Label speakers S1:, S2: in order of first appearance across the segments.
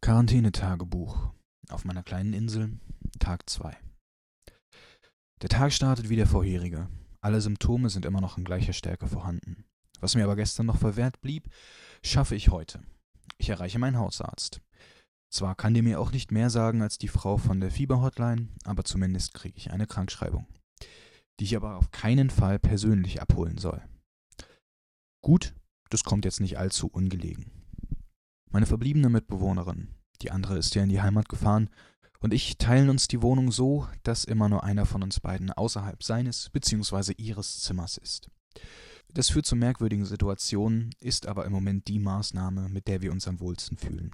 S1: Quarantänetagebuch auf meiner kleinen Insel, Tag 2. Der Tag startet wie der vorherige. Alle Symptome sind immer noch in gleicher Stärke vorhanden. Was mir aber gestern noch verwehrt blieb, schaffe ich heute. Ich erreiche meinen Hausarzt. Zwar kann der mir auch nicht mehr sagen als die Frau von der Fieberhotline, aber zumindest kriege ich eine Krankschreibung, die ich aber auf keinen Fall persönlich abholen soll. Gut, das kommt jetzt nicht allzu ungelegen. Meine verbliebene Mitbewohnerin, die andere ist ja in die Heimat gefahren, und ich teilen uns die Wohnung so, dass immer nur einer von uns beiden außerhalb seines bzw. ihres Zimmers ist. Das führt zu merkwürdigen Situationen, ist aber im Moment die Maßnahme, mit der wir uns am wohlsten fühlen.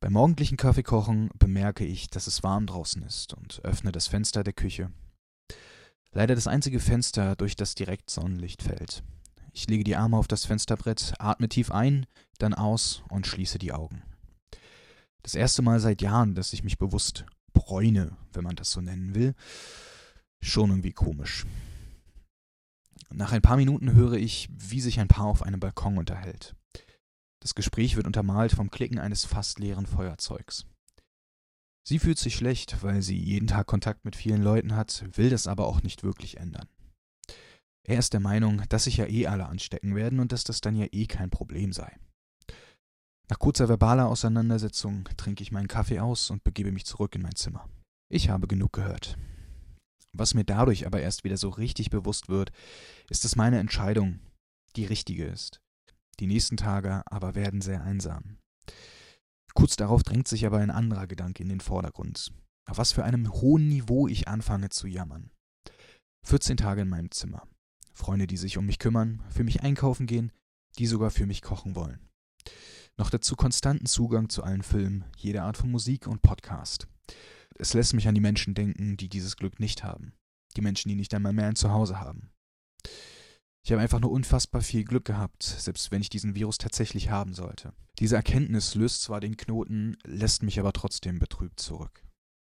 S1: Beim morgendlichen Kaffeekochen bemerke ich, dass es warm draußen ist und öffne das Fenster der Küche. Leider das einzige Fenster, durch das direkt Sonnenlicht fällt. Ich lege die Arme auf das Fensterbrett, atme tief ein, dann aus und schließe die Augen. Das erste Mal seit Jahren, dass ich mich bewusst bräune, wenn man das so nennen will. Schon irgendwie komisch. Nach ein paar Minuten höre ich, wie sich ein Paar auf einem Balkon unterhält. Das Gespräch wird untermalt vom Klicken eines fast leeren Feuerzeugs. Sie fühlt sich schlecht, weil sie jeden Tag Kontakt mit vielen Leuten hat, will das aber auch nicht wirklich ändern. Er ist der Meinung, dass sich ja eh alle anstecken werden und dass das dann ja eh kein Problem sei. Nach kurzer verbaler Auseinandersetzung trinke ich meinen Kaffee aus und begebe mich zurück in mein Zimmer. Ich habe genug gehört. Was mir dadurch aber erst wieder so richtig bewusst wird, ist, dass meine Entscheidung die richtige ist. Die nächsten Tage aber werden sehr einsam. Kurz darauf drängt sich aber ein anderer Gedanke in den Vordergrund. Auf was für einem hohen Niveau ich anfange zu jammern. 14 Tage in meinem Zimmer. Freunde, die sich um mich kümmern, für mich einkaufen gehen, die sogar für mich kochen wollen. Noch dazu konstanten Zugang zu allen Filmen, jeder Art von Musik und Podcast. Es lässt mich an die Menschen denken, die dieses Glück nicht haben. Die Menschen, die nicht einmal mehr ein Zuhause haben. Ich habe einfach nur unfassbar viel Glück gehabt, selbst wenn ich diesen Virus tatsächlich haben sollte. Diese Erkenntnis löst zwar den Knoten, lässt mich aber trotzdem betrübt zurück.